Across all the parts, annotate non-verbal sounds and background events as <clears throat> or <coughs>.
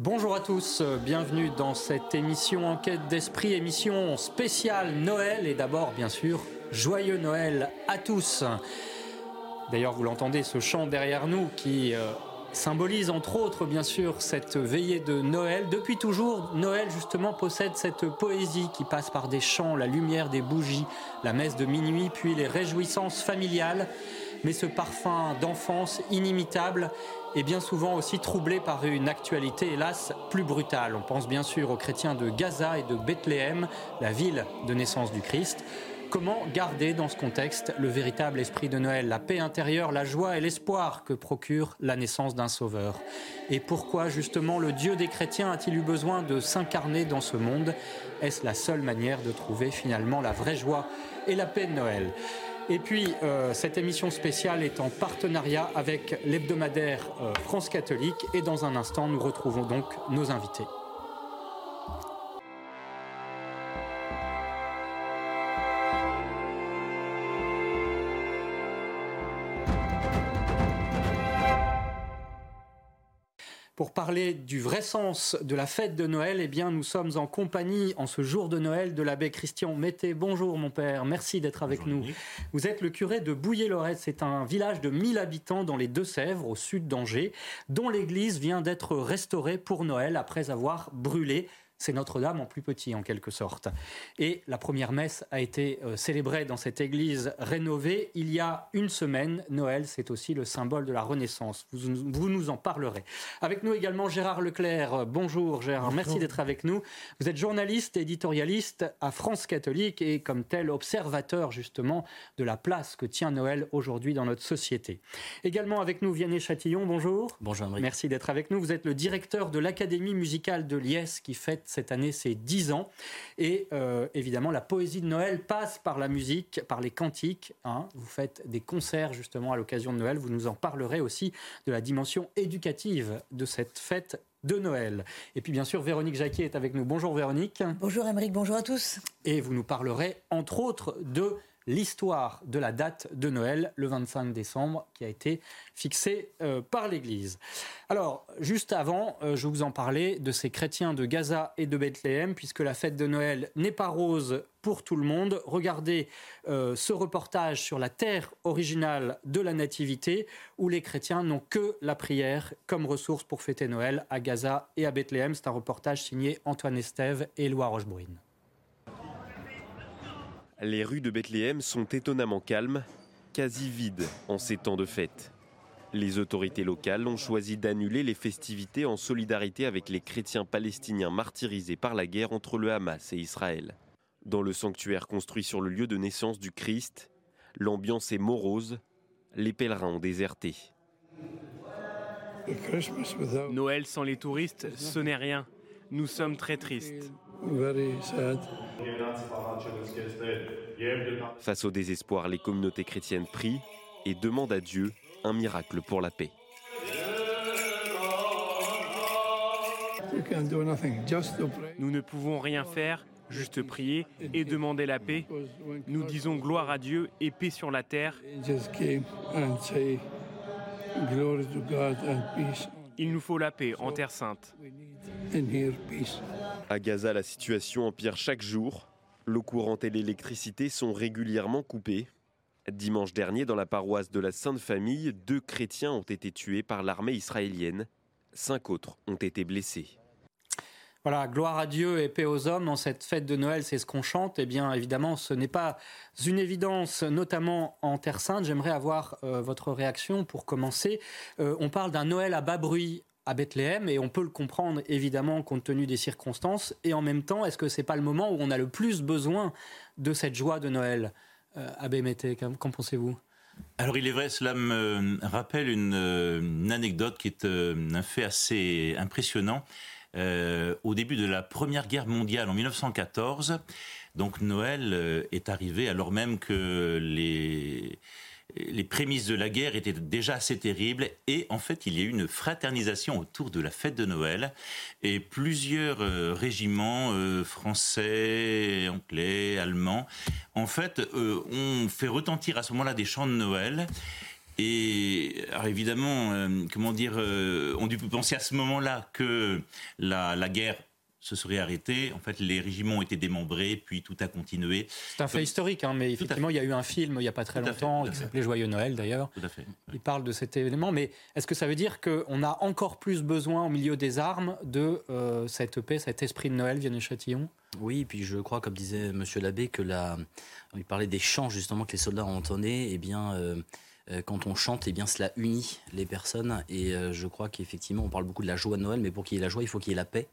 Bonjour à tous, bienvenue dans cette émission Enquête d'Esprit, émission spéciale Noël et d'abord, bien sûr, joyeux Noël à tous. D'ailleurs, vous l'entendez, ce chant derrière nous qui. Euh, symbolise entre autres bien sûr cette veillée de Noël. Depuis toujours, Noël justement possède cette poésie qui passe par des chants, la lumière des bougies, la messe de minuit, puis les réjouissances familiales. Mais ce parfum d'enfance inimitable est bien souvent aussi troublé par une actualité hélas plus brutale. On pense bien sûr aux chrétiens de Gaza et de Bethléem, la ville de naissance du Christ. Comment garder dans ce contexte le véritable esprit de Noël, la paix intérieure, la joie et l'espoir que procure la naissance d'un sauveur? Et pourquoi justement le Dieu des chrétiens a-t-il eu besoin de s'incarner dans ce monde? Est-ce la seule manière de trouver finalement la vraie joie et la paix de Noël? Et puis, euh, cette émission spéciale est en partenariat avec l'hebdomadaire euh, France catholique. Et dans un instant, nous retrouvons donc nos invités. Parler du vrai sens de la fête de Noël, eh bien, nous sommes en compagnie en ce jour de Noël de l'abbé Christian Mété. Bonjour mon père, merci d'être avec nous. Vous êtes le curé de Bouillé-Lorette. C'est un village de 1000 habitants dans les Deux-Sèvres, au sud d'Angers, dont l'église vient d'être restaurée pour Noël après avoir brûlé c'est Notre-Dame en plus petit en quelque sorte. Et la première messe a été euh, célébrée dans cette église rénovée il y a une semaine. Noël, c'est aussi le symbole de la Renaissance. Vous, nous en parlerez. Avec nous également Gérard Leclerc. Bonjour Gérard, merci d'être avec nous. Vous êtes journaliste, éditorialiste à France catholique et comme tel observateur justement de la place que tient Noël aujourd'hui dans notre société. Également avec nous Vianney Chatillon, bonjour. Bonjour Merci d'être avec nous. Vous êtes le directeur de l'Académie musicale de Liesse qui fête cette année c'est 10 ans. Et euh, évidemment, la poésie de Noël passe par la musique, par les cantiques. Hein. Vous faites des concerts justement à l'occasion de Noël. Vous nous en parlerez aussi de la dimension éducative de cette fête de Noël. Et puis bien sûr, Véronique Jacquier est avec nous. Bonjour Véronique. Bonjour Émeric, bonjour à tous. Et vous nous parlerez entre autres de l'histoire de la date de Noël, le 25 décembre, qui a été fixée euh, par l'Église. Alors, juste avant, euh, je vous en parlais de ces chrétiens de Gaza et de Bethléem, puisque la fête de Noël n'est pas rose pour tout le monde. Regardez euh, ce reportage sur la terre originale de la Nativité, où les chrétiens n'ont que la prière comme ressource pour fêter Noël à Gaza et à Bethléem. C'est un reportage signé Antoine Estève et Éloi Rochebrune. Les rues de Bethléem sont étonnamment calmes, quasi vides en ces temps de fête. Les autorités locales ont choisi d'annuler les festivités en solidarité avec les chrétiens palestiniens martyrisés par la guerre entre le Hamas et Israël. Dans le sanctuaire construit sur le lieu de naissance du Christ, l'ambiance est morose, les pèlerins ont déserté. Noël sans les touristes, ce n'est rien. Nous sommes très tristes. Face au désespoir, les communautés chrétiennes prient et demandent à Dieu un miracle pour la paix. Nous ne pouvons rien faire, juste prier et demander la paix. Nous disons gloire à Dieu et paix sur la terre. Il nous faut la paix en Terre sainte. À Gaza, la situation empire chaque jour. L'eau courante et l'électricité sont régulièrement coupées. Dimanche dernier, dans la paroisse de la Sainte Famille, deux chrétiens ont été tués par l'armée israélienne. Cinq autres ont été blessés. Voilà, gloire à Dieu et paix aux hommes. Dans cette fête de Noël, c'est ce qu'on chante. Eh bien, évidemment, ce n'est pas une évidence, notamment en Terre Sainte. J'aimerais avoir euh, votre réaction pour commencer. Euh, on parle d'un Noël à bas bruit à Bethléem et on peut le comprendre évidemment compte tenu des circonstances. Et en même temps, est-ce que c'est pas le moment où on a le plus besoin de cette joie de Noël, euh, Abbé Mété Qu'en pensez-vous? Alors il est vrai, cela me rappelle une, anecdote qui est un fait assez impressionnant. Au début de la Première Guerre mondiale en 1914, donc Noël est arrivé alors même que les les prémices de la guerre étaient déjà assez terribles et en fait il y a eu une fraternisation autour de la fête de Noël et plusieurs euh, régiments euh, français, anglais, allemands en fait euh, ont fait retentir à ce moment-là des chants de Noël et alors évidemment, comment dire, on dû penser à ce moment-là que la, la guerre se serait arrêté. En fait, les régiments ont été démembrés, puis tout a continué. C'est un fait historique, hein, mais effectivement, il y a eu un film il n'y a pas très longtemps, qui s'appelait Joyeux Noël d'ailleurs. Tout à fait. Il parle de cet événement, mais est-ce que ça veut dire qu'on a encore plus besoin au milieu des armes de euh, cette paix, cet esprit de Noël, Vianney Châtillon? Oui, et puis je crois, comme disait Monsieur l'abbé, que la, il parlait des chants justement que les soldats ont entonnés. Eh bien, euh, euh, quand on chante, eh bien, cela unit les personnes. Et euh, je crois qu'effectivement, on parle beaucoup de la joie de Noël, mais pour qu'il y ait la joie, il faut qu'il y ait la paix.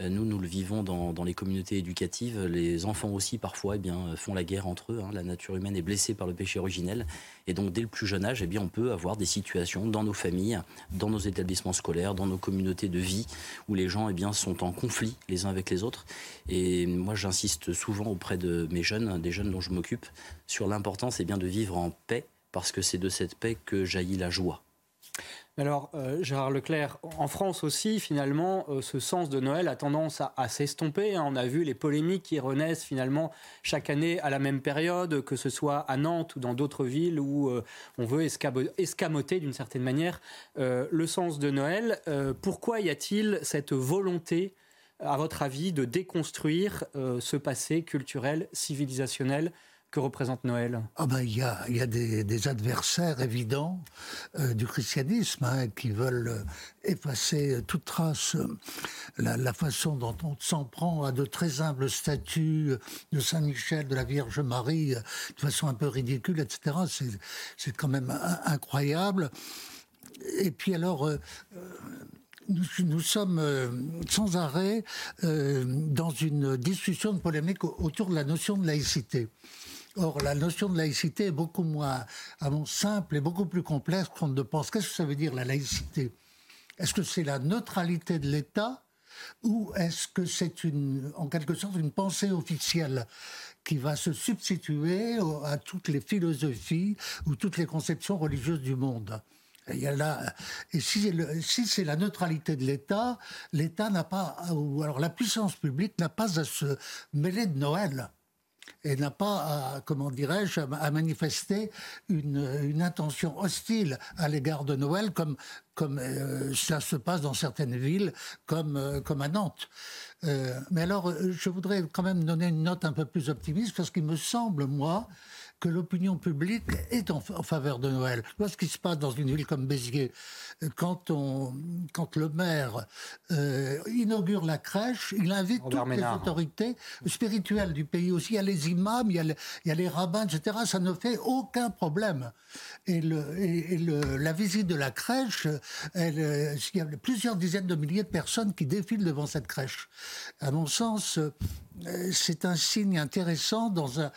Euh, nous, nous le vivons dans, les communautés éducatives. Les enfants aussi, parfois, eh bien, font la guerre entre eux. Hein. La nature humaine est blessée par le péché originel. Et donc, dès le plus jeune âge, eh bien, on peut avoir des situations dans nos familles, dans nos établissements scolaires, dans nos communautés de vie, où les gens eh bien, sont en conflit les uns avec les autres. Et moi, j'insiste souvent auprès de mes jeunes, des jeunes dont je m'occupe, sur l'importance eh bien, de vivre en paix parce que c'est de cette paix que jaillit la joie. Alors, euh, Gérard Leclerc, en France aussi, finalement, euh, ce sens de Noël a tendance à, s'estomper. Hein. On a vu les polémiques qui renaissent finalement chaque année à la même période, que ce soit à Nantes ou dans d'autres villes où euh, on veut escamoter d'une certaine manière le sens de Noël. pourquoi y a-t-il cette volonté, à votre avis, de déconstruire ce passé culturel, civilisationnel que représente Noël? Ah ben, Il y a, y a des, adversaires évidents euh, du christianisme hein, qui veulent euh, effacer toute trace. Euh, la, façon dont on s'en prend à de très humbles statues de Saint-Michel, de la Vierge Marie, de façon un peu ridicule, etc., c'est quand même incroyable. Et puis alors... nous, sommes sans arrêt dans une discussion de polémique autour de la notion de laïcité. Or, la notion de laïcité est beaucoup moins, simple et beaucoup plus complexe qu'on ne pense. Qu'est-ce que ça veut dire la laïcité? Est-ce que c'est la neutralité de l'État ou est-ce que c'est une, en quelque sorte une pensée officielle qui va se substituer à toutes les philosophies ou toutes les conceptions religieuses du monde? Il y a là, et si, si c'est la neutralité de l'État, l'État n'a pas, ou alors la puissance publique n'a pas à se mêler de Noël et n'a pas, à, comment dirais-je, à manifester une, intention hostile à l'égard de Noël, comme, comme euh, ça se passe dans certaines villes, comme, euh, comme à Nantes. Euh, mais alors, je voudrais quand même donner une note un peu plus optimiste, parce qu'il me semble, moi, que l'opinion publique est en, faveur de Noël. vois ce qui se passe dans une ville comme Béziers. Quand, on, quand le maire euh, inaugure la crèche, il invite toutes les autorités spirituelles du pays aussi. Il y a les imams, il y a, il y a les rabbins, etc. Ça ne fait aucun problème. Et, le, et, le, la visite de la crèche, elle, euh, il y a plusieurs dizaines de milliers de personnes qui défilent devant cette crèche. À mon sens, euh, c'est un signe intéressant dans un,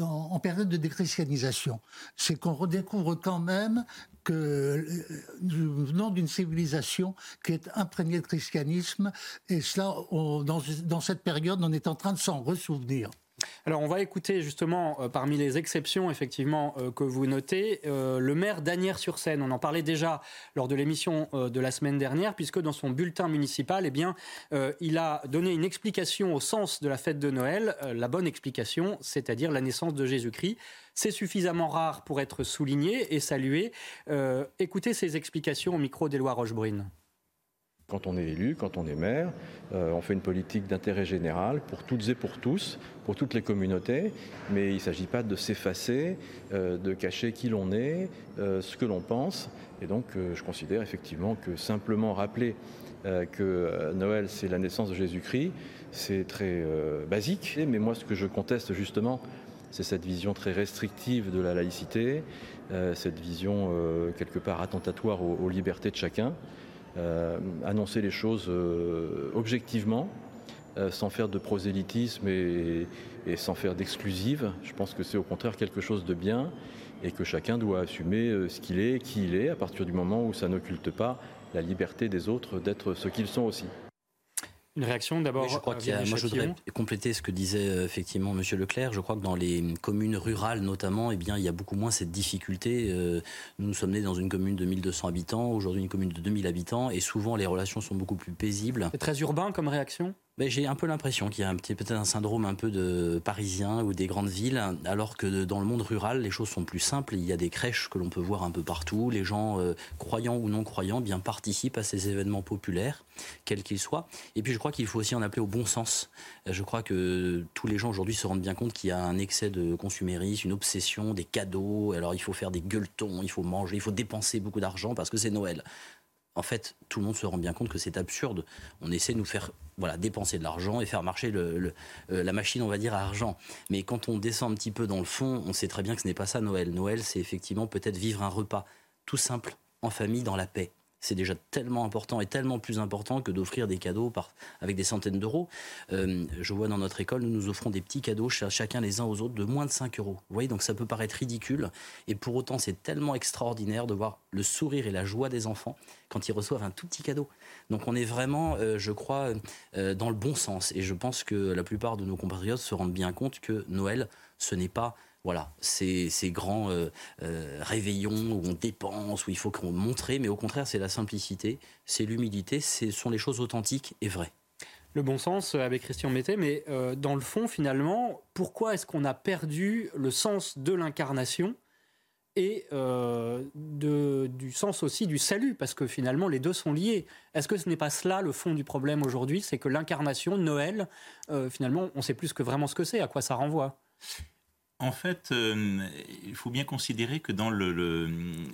en, période de déchristianisation. C'est qu'on redécouvre quand même que euh, nous venons d'une civilisation qui est imprégnée de christianisme, et cela, dans cette période, on est en train de s'en ressouvenir. Alors on va écouter justement euh, parmi les exceptions effectivement euh, que vous notez euh, le maire d'Anières-sur-Seine. On en parlait déjà lors de l'émission de la semaine dernière puisque dans son bulletin municipal, eh bien, il a donné une explication au sens de la fête de Noël, la bonne explication, c'est-à-dire la naissance de Jésus-Christ. C'est suffisamment rare pour être souligné et salué. écoutez ces explications au micro d'Éloi Rochebrune. Quand on est élu, quand on est maire, euh, on fait une politique d'intérêt général pour toutes et pour tous, pour toutes les communautés, mais il ne s'agit pas de s'effacer, euh, de cacher qui l'on est, euh, ce que l'on pense. Et donc je considère effectivement que simplement rappeler que Noël c'est la naissance de Jésus-Christ, c'est très basique. Mais moi ce que je conteste justement, c'est cette vision très restrictive de la laïcité, cette vision quelque part attentatoire aux libertés de chacun. Euh, annoncer les choses euh, objectivement, euh, sans faire de prosélytisme et, sans faire d'exclusive. Je pense que c'est au contraire quelque chose de bien. et que chacun doit assumer ce qu'il est, qui il est, à partir du moment où ça n'occulte pas la liberté des autres d'être ce qu'ils sont aussi. Une réaction d'abord. je crois qu'il moi je voudrais compléter ce que disait euh, effectivement Monsieur Leclerc. Je crois que dans les communes rurales notamment, eh bien il y a beaucoup moins cette difficulté. Euh, nous nous sommes nés dans une commune de 1200 habitants, aujourd'hui une commune de 2000 habitants, et souvent les relations sont beaucoup plus paisibles. C'est très urbain comme réaction? Ben, j'ai un peu l'impression qu'il y a un petit peut-être un syndrome un peu de parisien ou des grandes villes, alors que dans le monde rural, les choses sont plus simples. Il y a des crèches que l'on peut voir un peu partout. Les gens, euh, croyants ou non croyants, bien participent à ces événements populaires, quels qu'ils soient. Et puis je crois qu'il faut aussi en appeler au bon sens. Euh, je crois que tous les gens aujourd'hui se rendent bien compte qu'il y a un excès de consumérisme, une obsession, des cadeaux. Alors il faut faire des gueuletons, il faut manger, il faut dépenser beaucoup d'argent parce que c'est Noël en fait, tout le monde se rend bien compte que c'est absurde. On essaie de nous faire voilà, dépenser de l'argent et faire marcher euh, la machine, on va dire, à argent. Mais quand on descend un petit peu dans le fond, on sait très bien que ce n'est pas ça Noël. Noël, c'est effectivement peut-être vivre un repas tout simple, en famille, dans la paix c'est déjà tellement important et tellement plus important que d'offrir des cadeaux avec des centaines d'euros. Euh, je vois dans notre école, nous nous offrons des petits cadeaux chacun les uns aux autres de moins de 5 euros. Vous voyez, donc ça peut paraître ridicule et pour autant c'est tellement extraordinaire de voir le sourire et la joie des enfants quand ils reçoivent un tout petit cadeau. Donc on est vraiment, euh, je crois, euh, dans le bon sens et je pense que la plupart de nos compatriotes se rendent bien compte que Noël, ce n'est pas voilà, ces, grands euh, euh, réveillons où on dépense, où il faut qu'on montre, mais au contraire, c'est la simplicité, c'est l'humilité, ce sont les choses authentiques et vraies. Le bon sens euh, avec Christian Mété, mais dans le fond, finalement, pourquoi est-ce qu'on a perdu le sens de l'incarnation et du sens aussi du salut, parce que finalement les deux sont liés. Est-ce que ce n'est pas cela le fond du problème aujourd'hui? C'est que l'incarnation, Noël, finalement, on sait plus que vraiment ce que c'est, à quoi ça renvoie en fait, euh, il faut bien considérer que dans le,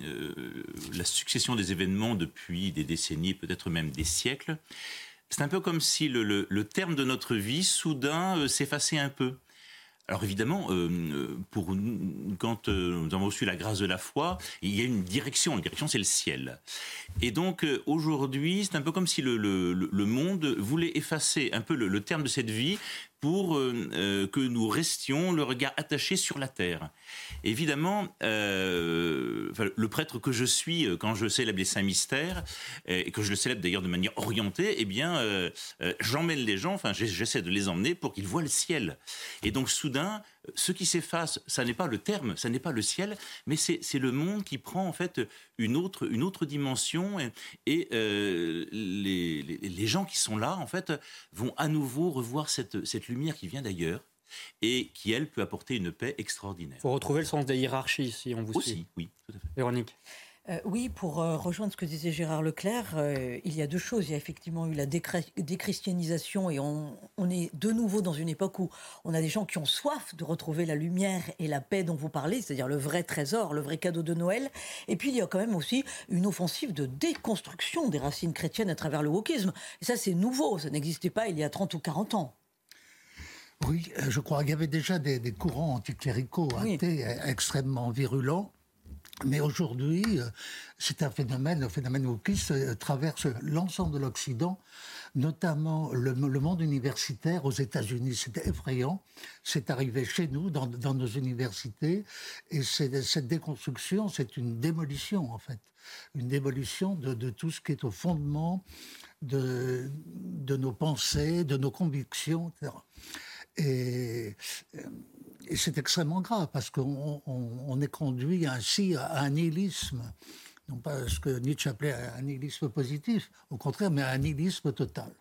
euh, la succession des événements depuis des décennies, peut-être même des siècles, c'est un peu comme si le, terme de notre vie, soudain, euh, s'effaçait un peu. Alors évidemment, pour quand nous avons reçu la grâce de la foi, il y a une direction. La direction, c'est le ciel. Et donc aujourd'hui, c'est un peu comme si le, monde voulait effacer un peu le, terme de cette vie pour euh, euh, que nous restions le regard attaché sur la terre. Évidemment, euh, le prêtre que je suis quand je célèbre les saints mystères et que je le célèbre d'ailleurs de manière orientée, eh bien, j'emmène les gens, enfin, j'essaie de les emmener pour qu'ils voient le ciel. Et donc, soudain, ce qui s'efface, ça n'est pas le terme, ça n'est pas le ciel, mais c'est le monde qui prend en fait une autre, une autre dimension et, euh, les, les, gens qui sont là en fait vont à nouveau revoir cette, cette lumière qui vient d'ailleurs et qui, elle, peut apporter une paix extraordinaire. Il faut retrouver le sens des hiérarchies si on vous Aussi, suit. oui, tout à fait. Véronique euh, oui, pour euh, rejoindre ce que disait Gérard Leclerc, euh, il y a deux choses. Il y a effectivement eu la déchristianisation et on, est de nouveau dans une époque où on a des gens qui ont soif de retrouver la lumière et la paix dont vous parlez, c'est-à-dire le vrai trésor, le vrai cadeau de Noël. Et puis il y a quand même aussi une offensive de déconstruction des racines chrétiennes à travers le wokisme. Et ça, c'est nouveau. Ça n'existait pas il y a 30 ou 40 ans. Oui, je crois qu'il y avait déjà des, courants anticléricaux extrêmement virulents mais aujourd'hui, euh, c'est un phénomène, le phénomène wokiste euh, traverse l'ensemble de l'Occident, notamment le, monde universitaire aux États-Unis. C'est effrayant. C'est arrivé chez nous, dans, nos universités. Et cette déconstruction, c'est une démolition, en fait. Une démolition de, tout ce qui est au fondement de, nos pensées, de nos convictions, etc. Et et c'est extrêmement grave parce qu'on est conduit ainsi à un nihilisme. Non pas ce que Nietzsche appelait un nihilisme positif, au contraire, mais un nihilisme total.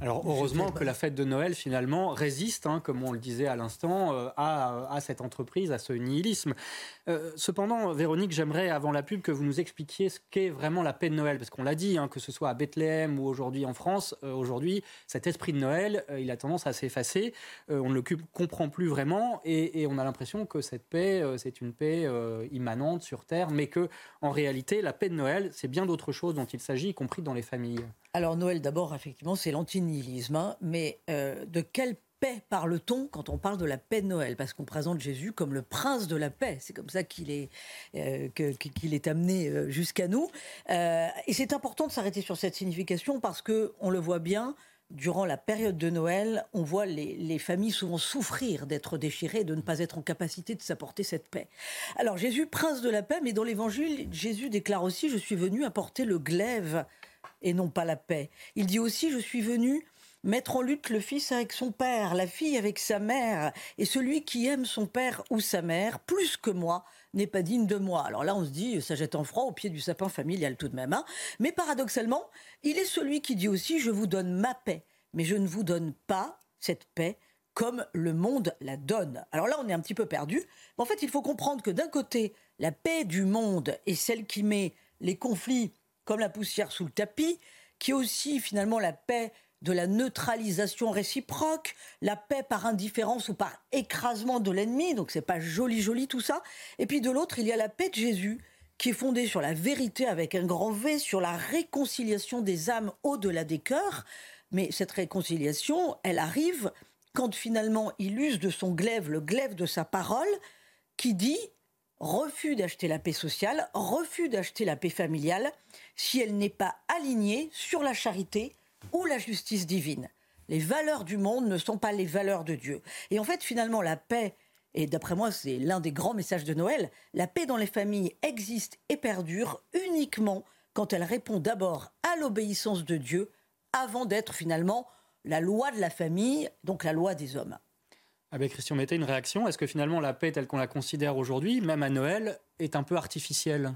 Alors heureusement que la fête de Noël finalement résiste, hein, comme on le disait à l'instant, euh, à, cette entreprise, à ce nihilisme. Euh, cependant, Véronique, j'aimerais avant la pub que vous nous expliquiez ce qu'est vraiment la paix de Noël, parce qu'on l'a dit, hein, que ce soit à Bethléem ou aujourd'hui en France, euh, aujourd'hui cet esprit de Noël, il a tendance à s'effacer, on ne le comprend plus vraiment, et, et on a l'impression que cette paix, c'est une paix immanente sur Terre, mais que en réalité, la paix de Noël, c'est bien d'autres choses dont il s'agit, y compris dans les familles. Alors Noël, d'abord, effectivement, c'est l'antinihilisme, hein, mais euh, de quelle paix parle-t-on quand on parle de la paix de Noël? Parce qu'on présente Jésus comme le prince de la paix. C'est comme ça qu'il est, euh, qu'il est amené euh, jusqu'à nous. et c'est important de s'arrêter sur cette signification parce que on le voit bien. durant la période de Noël, on voit les, familles souvent souffrir d'être déchirées, de ne pas être en capacité de s'apporter cette paix. Alors Jésus, prince de la paix, mais dans l'évangile, Jésus déclare aussi, je suis venu apporter le glaive et non pas la paix. Il dit aussi, je suis venu mettre en lutte le fils avec son père, la fille avec sa mère, et celui qui aime son père ou sa mère plus que moi n'est pas digne de moi. Alors là, on se dit, ça jette en froid au pied du sapin familial tout de même. Hein. Mais paradoxalement, il est celui qui dit aussi, je vous donne ma paix, mais je ne vous donne pas cette paix comme le monde la donne. Alors là, on est un petit peu perdu. En fait, il faut comprendre que d'un côté, la paix du monde est celle qui met les conflits comme la poussière sous le tapis, qui est aussi finalement la paix de la neutralisation réciproque, la paix par indifférence ou par écrasement de l'ennemi, donc c'est pas joli joli tout ça. Et puis de l'autre, il y a la paix de Jésus qui est fondée sur la vérité avec un grand V, sur la réconciliation des âmes au-delà des cœurs. Mais cette réconciliation, elle arrive quand finalement il use de son glaive, le glaive de sa parole, qui dit refus d'acheter la paix sociale, refus d'acheter la paix familiale, si elle n'est pas alignée sur la charité, ou la justice divine. Les valeurs du monde ne sont pas les valeurs de Dieu. Et en fait, finalement, la paix, et d'après moi, c'est l'un des grands messages de Noël, la paix dans les familles existe et perdure uniquement quand elle répond d'abord à l'obéissance de Dieu avant d'être finalement la loi de la famille, donc la loi des hommes. Avec Christian Mété, une réaction Est-ce que finalement la paix telle qu'on la considère aujourd'hui, même à Noël, est un peu artificielle?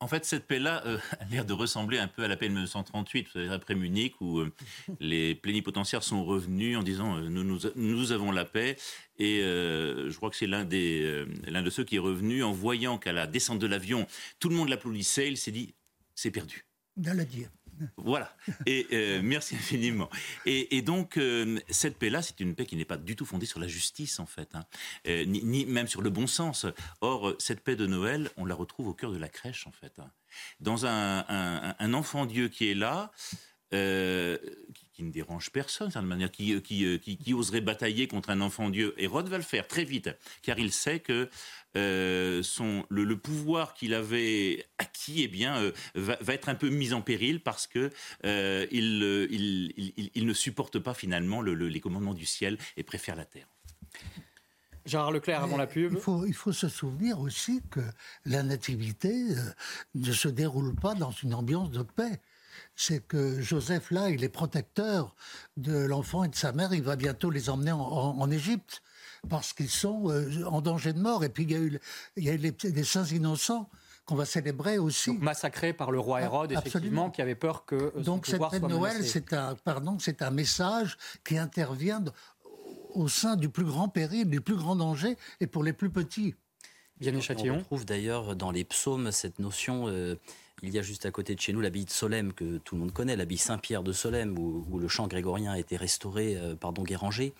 En fait, cette paix-là euh, <laughs> a l'air de ressembler un peu à la paix de 1938, après Munich, où euh, <laughs> les plénipotentiaires sont revenus en disant euh, nous, nous, avons la paix. Et je crois que c'est l'un des l'un de ceux qui est revenu en voyant qu'à la descente de l'avion, tout le monde l'applaudissait. Il s'est dit c'est perdu. Dans dire. Voilà. Et euh, merci infiniment. Et, donc, euh, cette paix-là, c'est une paix qui n'est pas du tout fondée sur la justice, en fait, hein. euh, ni, même sur le bon sens. Or, cette paix de Noël, on la retrouve au cœur de la crèche, en fait. Hein. Dans un, enfant Dieu qui est là, qui, ne dérange personne, de manière, qui, qui, oserait batailler contre un enfant Dieu. Hérode va le faire très vite, car il sait que euh, son, le, pouvoir qu'il avait acquis eh bien, euh, va, être un peu mis en péril parce que euh, il, il, ne supporte pas finalement les commandements du ciel et préfère la terre. Gérard Leclerc avant la pub. Il faut, il faut se souvenir aussi que la nativité ne se déroule pas dans une ambiance de paix c'est que Joseph, là, il est protecteur de l'enfant et de sa mère. Il va bientôt les emmener en Égypte parce qu'ils sont euh, en danger de mort. Et puis il y a eu, il y a les, saints innocents qu'on va célébrer aussi. massacrés par le roi ah, Hérode, effectivement, qui avait peur que euh, Donc cette fête de Noël, c'est un, pardon, c'est un message qui intervient au sein du plus grand péril, du plus grand danger, et pour les plus petits. On retrouve d'ailleurs dans les psaumes cette notion. Euh, il y a juste à côté de chez nous l'abbaye de Solem, que tout le monde connaît, l'abbaye Saint-Pierre de Solem, où, le chant grégorien a été restauré par Don Guéranger.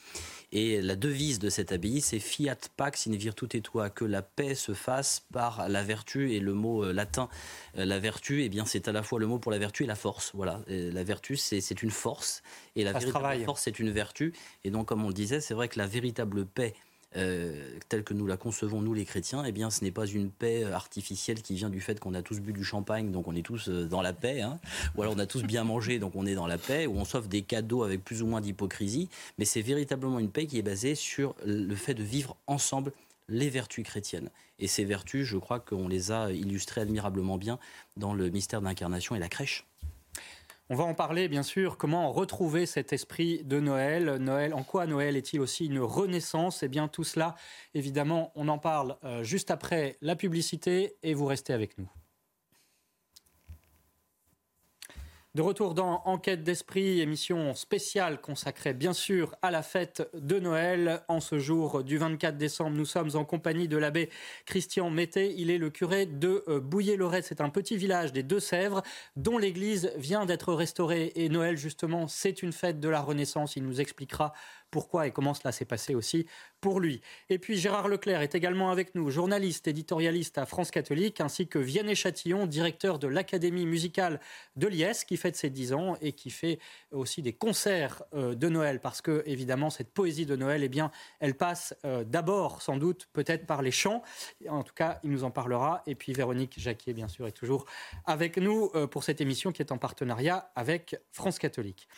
Et la devise de cette abbaye, c'est Fiat Pax in virtute tua, que la paix se fasse par la vertu. Et le mot euh, latin, euh, la vertu, eh bien, c'est à la fois le mot pour la vertu et la force. Voilà, la vertu, c'est une force, et la véritable force, c'est une vertu. Et donc, comme on le disait, c'est vrai que la véritable paix euh, telle que nous la concevons, nous les chrétiens, eh bien, ce n'est pas une paix artificielle qui vient du fait qu'on a tous bu du champagne, donc on est tous euh, dans la paix, hein. ou alors on a tous bien mangé, donc on est dans la paix, ou on s'offre des cadeaux avec plus ou moins d'hypocrisie, mais c'est véritablement une paix qui est basée sur le fait de vivre ensemble les vertus chrétiennes. Et ces vertus, je crois qu'on les a illustrées admirablement bien dans le mystère d'incarnation et la crèche. On va en parler, bien sûr. Comment retrouver cet esprit de Noël? Noël, en quoi Noël est-il aussi une renaissance? Eh bien, tout cela, évidemment, on en parle euh, juste après la publicité et vous restez avec nous. De retour dans Enquête d'esprit, émission spéciale consacrée bien sûr à la fête de Noël. En ce jour du 24 décembre, nous sommes en compagnie de l'abbé Christian Mété. Il est le curé de euh, Bouillé-Lorette. C'est un petit village des Deux-Sèvres dont l'église vient d'être restaurée. Et Noël, justement, c'est une fête de la Renaissance. Il nous expliquera pourquoi et comment cela s'est passé aussi pour lui. Et puis Gérard Leclerc est également avec nous, journaliste, éditorialiste à France Catholique, ainsi que Vianney Châtillon, directeur de l'Académie musicale de Liesse, qui fête ses 10 ans et qui fait aussi des concerts euh, de Noël, parce que évidemment cette poésie de Noël, eh bien, elle passe euh, d'abord sans doute peut-être par les chants. En tout cas, il nous en parlera. Et puis Véronique Jacquier, bien sûr, est toujours avec nous euh, pour cette émission qui est en partenariat avec France Catholique.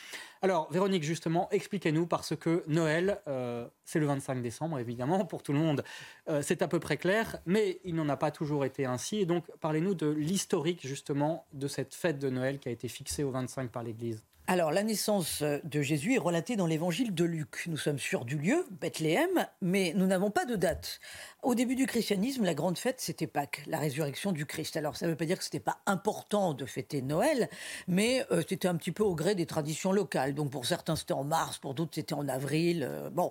Alors, Véronique, justement, expliquez-nous, parce que Noël, euh, c'est le 25 décembre, évidemment, pour tout le monde, euh, c'est à peu près clair, mais il n'en a pas toujours été ainsi. Et donc, parlez-nous de l'historique, justement, de cette fête de Noël qui a été fixée au 25 par l'Église. Alors, la naissance de Jésus est relatée dans l'évangile de Luc. Nous sommes sûrs du lieu, Bethléem, mais nous n'avons pas de date. Au début du christianisme, la grande fête, c'était Pâques, la résurrection du Christ. Alors, ça ne veut pas dire que ce n'était pas important de fêter Noël, mais euh, c'était un petit peu au gré des traditions locales. Donc, pour certains, c'était en mars, pour d'autres, c'était en avril. Euh, bon.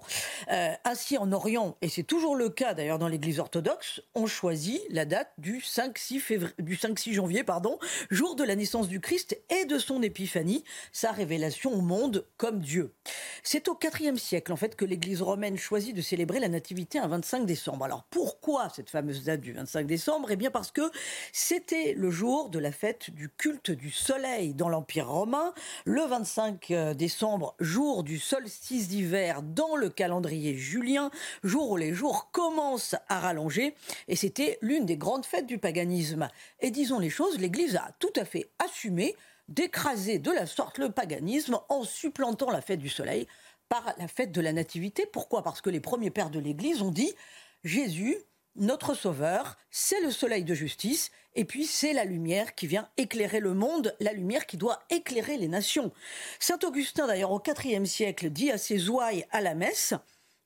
Euh, ainsi, en Orient, et c'est toujours le cas d'ailleurs dans l'Église orthodoxe, on choisit la date du 5-6 janvier, pardon, jour de la naissance du Christ et de son épiphanie, révélation au monde comme Dieu. C'est au IVe siècle, en fait, que l'Église romaine choisit de célébrer la Nativité un 25 décembre. Alors, pourquoi cette fameuse date du 25 décembre? Eh bien parce que c'était le jour de la fête du culte du soleil dans l'Empire romain, le 25 euh, décembre, jour du solstice d'hiver dans le calendrier julien, jour où les jours commencent à rallonger, et c'était l'une des grandes fêtes du paganisme. Et disons les choses, l'Église a tout à fait assumé d'écraser de la sorte le paganisme en supplantant la fête du soleil par la fête de la nativité. Pourquoi? Parce que les premiers pères de l'Église ont dit Jésus, notre Sauveur, c'est le soleil de justice, et puis c'est la lumière qui vient éclairer le monde, la lumière qui doit éclairer les nations. Saint Augustin, d'ailleurs, au IVe siècle, dit à ses ouailles à la messe,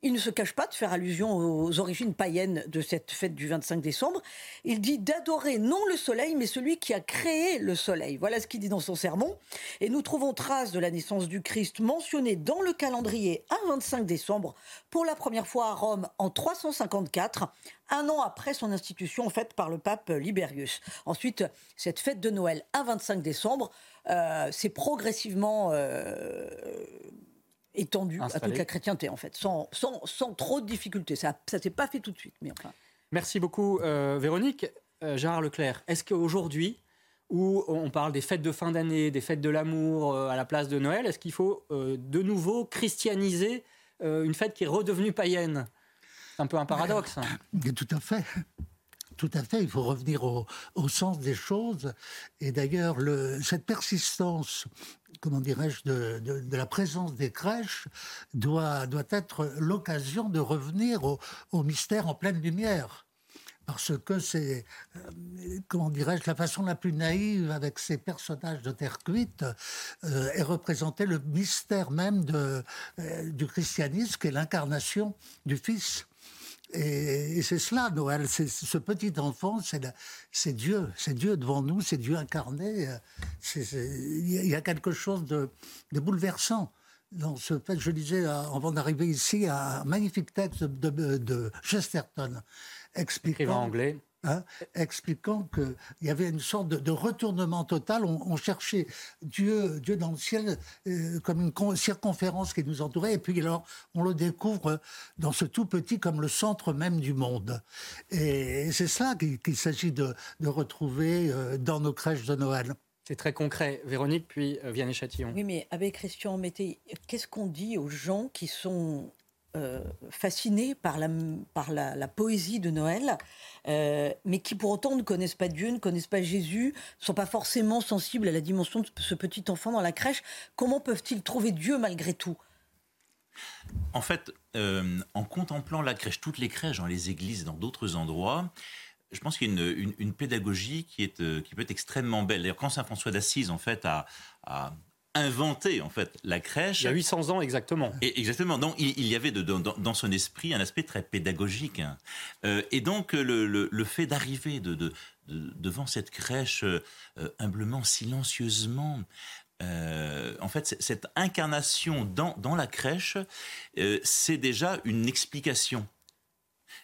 il ne se cache pas de faire allusion aux origines païennes de cette fête du 25 décembre. Il dit d'adorer non le soleil, mais celui qui a créé le soleil. Voilà ce qu'il dit dans son sermon. Et nous trouvons trace de la naissance du Christ mentionnée dans le calendrier un 25 décembre, pour la première fois à Rome en 354, un an après son institution faite par le pape Liberius. Ensuite, cette fête de Noël un 25 décembre, euh, s'est progressivement... Euh, étendu à toute la chrétienté, en fait, sans, sans, sans trop de difficultés. Ça ne s'est pas fait tout de suite, mais enfin. Merci beaucoup, euh, Véronique. Euh, Gérard Leclerc, est-ce qu'aujourd'hui, où on parle des fêtes de fin d'année, des fêtes de l'amour euh, à la place de Noël, est-ce qu'il faut de nouveau christianiser une fête qui est redevenue païenne? C'est un peu un paradoxe. <laughs> Tout à fait. Tout à fait, il faut revenir au, sens des choses. Et d'ailleurs, cette persistance, comment dirais-je, de, la présence des crèches doit, doit être l'occasion de revenir au, mystère en pleine lumière parce que c'est, euh, comment dirais-je, la façon la plus naïve avec ces personnages de terre cuite euh, est représenter le mystère même de, euh, du christianisme, qui est l'incarnation du Fils. Et, c'est cela, Noël, ce petit enfant, c'est Dieu, c'est Dieu devant nous, c'est Dieu incarné. Il y a quelque chose de, bouleversant dans ce fait. Je disais avant d'arriver ici un magnifique texte de, Chesterton expliquant. anglais. Hein, expliquant qu'il y avait une sorte de, retournement total. On, cherchait Dieu, Dieu dans le ciel euh, comme une circonférence qui nous entourait, et puis alors on le découvre dans ce tout petit comme le centre même du monde. Et c'est cela qu'il s'agit de, retrouver euh, dans nos crèches de Noël. C'est très concret. Véronique, puis euh, Vianney Châtillon. Oui, mais avec Christian Mété, qu'est-ce qu'on dit aux gens qui sont euh, fascinés par, la, poésie de Noël, euh, mais qui pour autant ne connaissent pas Dieu, ne connaissent pas Jésus, ne sont pas forcément sensibles à la dimension de ce petit enfant dans la crèche. Comment peuvent-ils trouver Dieu malgré tout? En fait, euh, en contemplant la crèche, toutes les crèches dans les églises, dans d'autres endroits, je pense qu'il y a une, pédagogie qui, est, qui peut être extrêmement belle. D'ailleurs, quand Saint François d'Assise, en fait, a inventé en fait la crèche. Il y a 800 ans exactement. Et exactement. Donc il, y avait de, dans, son esprit un aspect très pédagogique. Hein. Euh, et donc le, le, fait d'arriver de, de, devant cette crèche euh, humblement, silencieusement. Euh, en fait, cette incarnation dans, dans la crèche, c'est déjà une explication.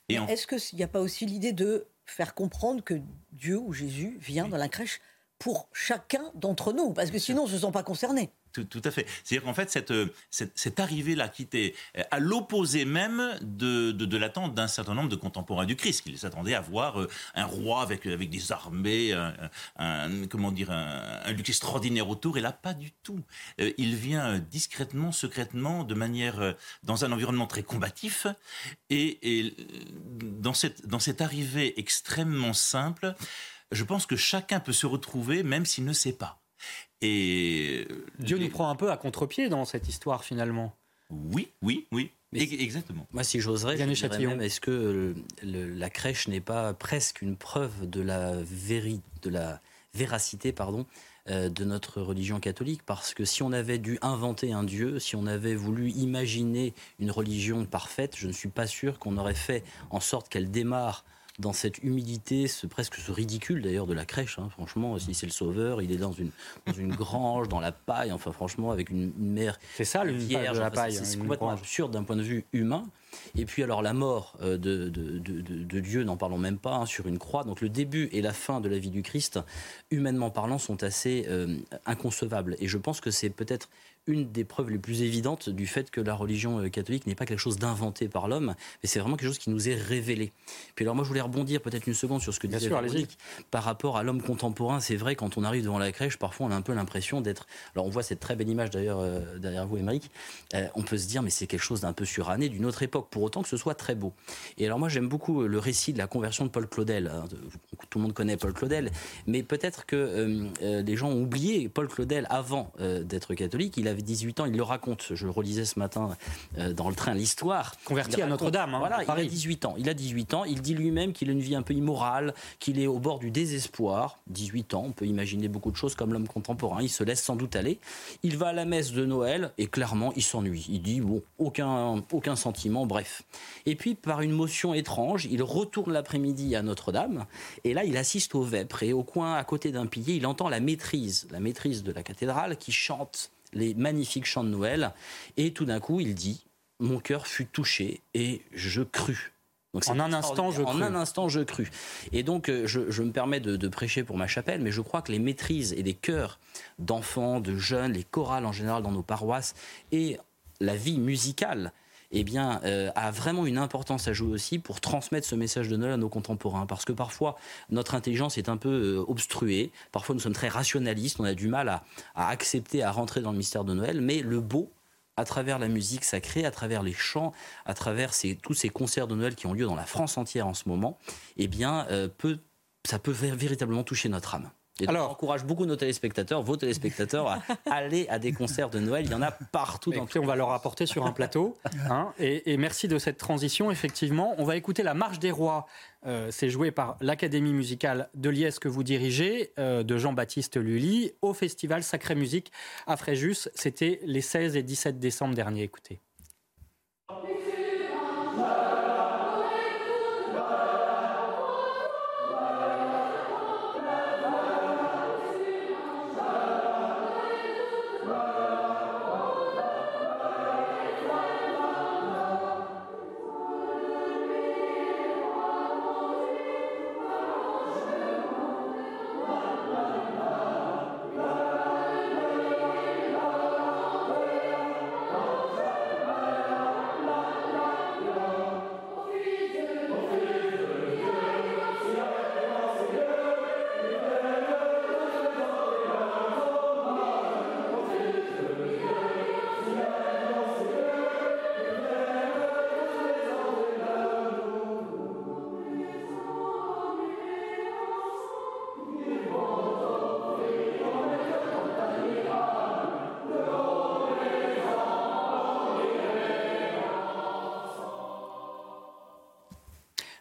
Et Est-ce qu'il n'y a pas aussi l'idée de faire comprendre que Dieu ou Jésus vient dans la crèche pour chacun d'entre nous, parce que sinon, on ne se sent pas concerné. Tout, à fait. C'est-à-dire qu'en fait, cette, cette, arrivée-là qui était à l'opposé même de, de, l'attente d'un certain nombre de contemporains du Christ, qui s'attendaient à voir euh, un roi avec, avec des armées, un, comment dire, un, luxe extraordinaire autour, et là, pas du tout. Euh, il vient discrètement, secrètement, de manière, euh, dans un environnement très combatif, et, et dans, cette, dans cette arrivée extrêmement simple, je pense que chacun peut se retrouver même s'il ne sait pas. Et Dieu nous prend un peu à contre-pied dans cette histoire finalement. Oui, oui, oui. exactement. Moi, si j'oserais, je même, est-ce que la crèche n'est pas presque une preuve de la, de la véracité pardon, euh, de notre religion catholique? Parce que si on avait dû inventer un Dieu, si on avait voulu imaginer une religion parfaite, je ne suis pas sûr qu'on aurait fait en sorte qu'elle démarre dans cette humilité, ce, presque ce ridicule d'ailleurs de la crèche. Hein. franchement, si c'est le sauveur, il est dans une, dans une grange, dans la paille, enfin franchement, avec une, mère C'est ça, le vierge. la paille. C'est complètement absurde d'un point de vue humain. Et puis alors la mort euh, de, de, de, Dieu, n'en parlons même pas, hein, sur une croix. Donc le début et la fin de la vie du Christ, humainement parlant, sont assez euh, inconcevables. Et je pense que c'est peut-être une des preuves les plus évidentes du fait que la religion euh, catholique n'est pas quelque chose d'inventé par l'homme, mais c'est vraiment quelque chose qui nous est révélé. Puis alors moi je voulais rebondir peut-être une seconde sur ce que disait Véronique par rapport à l'homme contemporain. C'est vrai quand on arrive devant la crèche, parfois on a un peu l'impression d'être. Alors on voit cette très belle image d'ailleurs euh, derrière vous, Émeric. Euh, on peut se dire mais c'est quelque chose d'un peu suranné, d'une autre époque, pour autant que ce soit très beau. Et alors moi j'aime beaucoup le récit de la conversion de Paul Claudel. Tout le monde connaît Paul Claudel, mais peut-être que les gens ont oublié Paul Claudel avant d'être catholique. Il avait 18 ans, il le raconte. Je le relisais ce matin euh, dans le train l'histoire. Converti à Notre-Dame. Hein, voilà, il a 18 ans. Il a 18 ans. Il dit lui-même qu'il a une vie un peu immorale, qu'il est au bord du désespoir. 18 ans, on peut imaginer beaucoup de choses comme l'homme contemporain. Il se laisse sans doute aller. Il va à la messe de Noël et clairement, il s'ennuie. Il dit bon, aucun, aucun sentiment, bref. Et puis, par une motion étrange, il retourne l'après-midi à Notre-Dame et là, il assiste au vêpres et au coin, à côté d'un pilier, il entend la maîtrise, la maîtrise de la cathédrale qui chante les magnifiques chants de Noël. Et tout d'un coup, il dit Mon cœur fut touché et je crus. Donc en un instant, je En un instant, je crus. Et donc, euh, je, me permets de, prêcher pour ma chapelle, mais je crois que les maîtrises et les chœurs d'enfants, de jeunes, les chorales en général dans nos paroisses et la vie musicale eh bien, euh, a vraiment une importance à jouer aussi pour transmettre ce message de Noël à nos contemporains. Parce que parfois, notre intelligence est un peu euh, obstruée. Parfois, nous sommes très rationalistes. On a du mal à, accepter, à rentrer dans le mystère de Noël. Mais le beau, à travers la musique sacrée, à travers les chants, à travers tous ces concerts de Noël qui ont lieu dans la France entière en ce moment, eh bien, euh, ça peut véritablement toucher notre âme. Et Alors, encourage beaucoup nos téléspectateurs, vos téléspectateurs, à <laughs> aller à des concerts de Noël. Il y en a partout. Dans on va leur apporter sur un plateau. <laughs> Hein, et, merci de cette transition. Effectivement, on va écouter la Marche des Rois. Euh, c'est joué par l'Académie musicale de Liesse que vous dirigez, euh, de Jean-Baptiste Lully, au festival Sacrée Musique à Fréjus. C'était les 16 et 17 décembre dernier. Écoutez.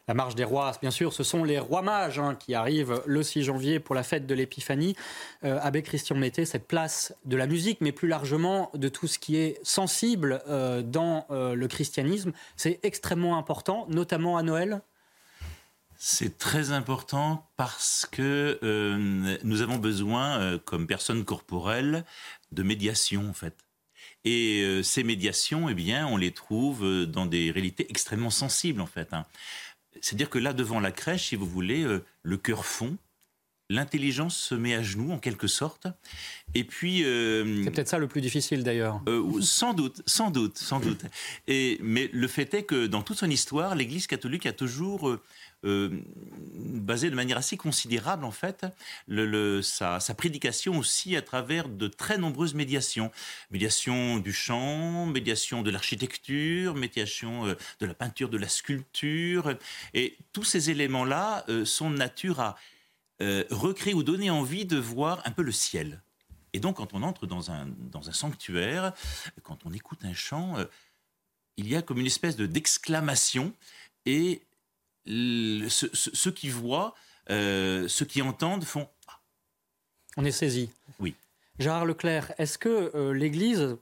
La marche des rois, bien sûr, ce sont les rois mages hein, qui arrivent le 6 janvier pour la fête de l'Épiphanie. Euh, Abbé Christian Mété, cette place de la musique, mais plus largement de tout ce qui est sensible euh, dans euh, le christianisme, c'est extrêmement important, notamment à Noël c'est très important parce que nous avons besoin, comme personne corporelle, de médiation en fait. Et ces médiations, eh bien, on les trouve dans des réalités extrêmement sensibles en fait. Hein. C'est-à-dire que là, devant la crèche, si vous voulez, euh, le cœur fond, l'intelligence se met à genoux en quelque sorte. Et puis. Euh, c'est peut-être ça le plus difficile d'ailleurs. Euh, sans doute, sans doute, sans doute. Et, mais le fait est que dans toute son histoire, l'Église catholique a toujours basé de manière assez considérable en fait sa, prédication aussi à travers de très nombreuses médiations. Médiation du chant, médiation de l'architecture, médiation euh, de la peinture, de la sculpture. Et tous ces éléments-là euh, sont de nature à recréer ou donner envie de voir un peu le ciel. Et donc, quand on entre dans un, dans un sanctuaire, quand on écoute un chant, il y a comme une espèce de d'exclamation et ceux, qui voient, ceux qui entendent font ah. On est saisi. Oui. Gérard Leclerc, est-ce que l'Église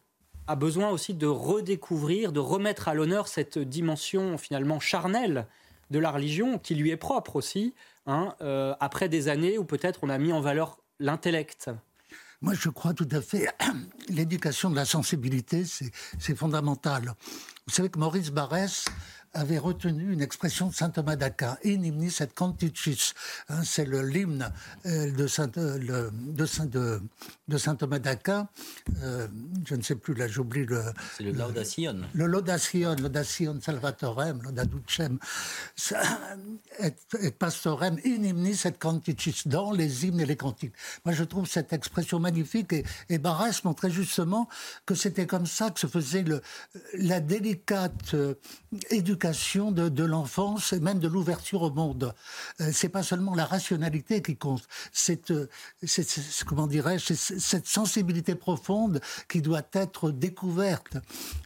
a besoin aussi de redécouvrir, de remettre à l'honneur cette dimension finalement charnelle de la religion qui lui est propre aussi, hein, euh, après des années où peut-être on a mis en valeur l'intellect? Moi, je crois tout à fait. <clears throat> L'éducation de la sensibilité, c'est fondamental. Vous savez que Maurice Barrès avait retenu une expression de saint Thomas d'Aquin, in hymnis et canticis. Hein, c'est le l'hymne euh, de saint, euh, de, saint, de, de saint Thomas d'Aquin. Euh, je ne sais plus, là j'oublie le. C'est le Laudacion. Le Laudacion, Laudacion Salvatorem, Laudaducem, et, et Pastorem, in hymnis et canticis, dans les hymnes et les cantiques. Moi je trouve cette expression magnifique et, et Barès montrait justement que c'était comme ça que se faisait le, la délicate éducation de, l'enfance et même de l'ouverture au monde. Euh, c'est pas seulement la rationalité qui compte, c'est, euh, comment dirais-je, cette sensibilité profonde qui doit être découverte.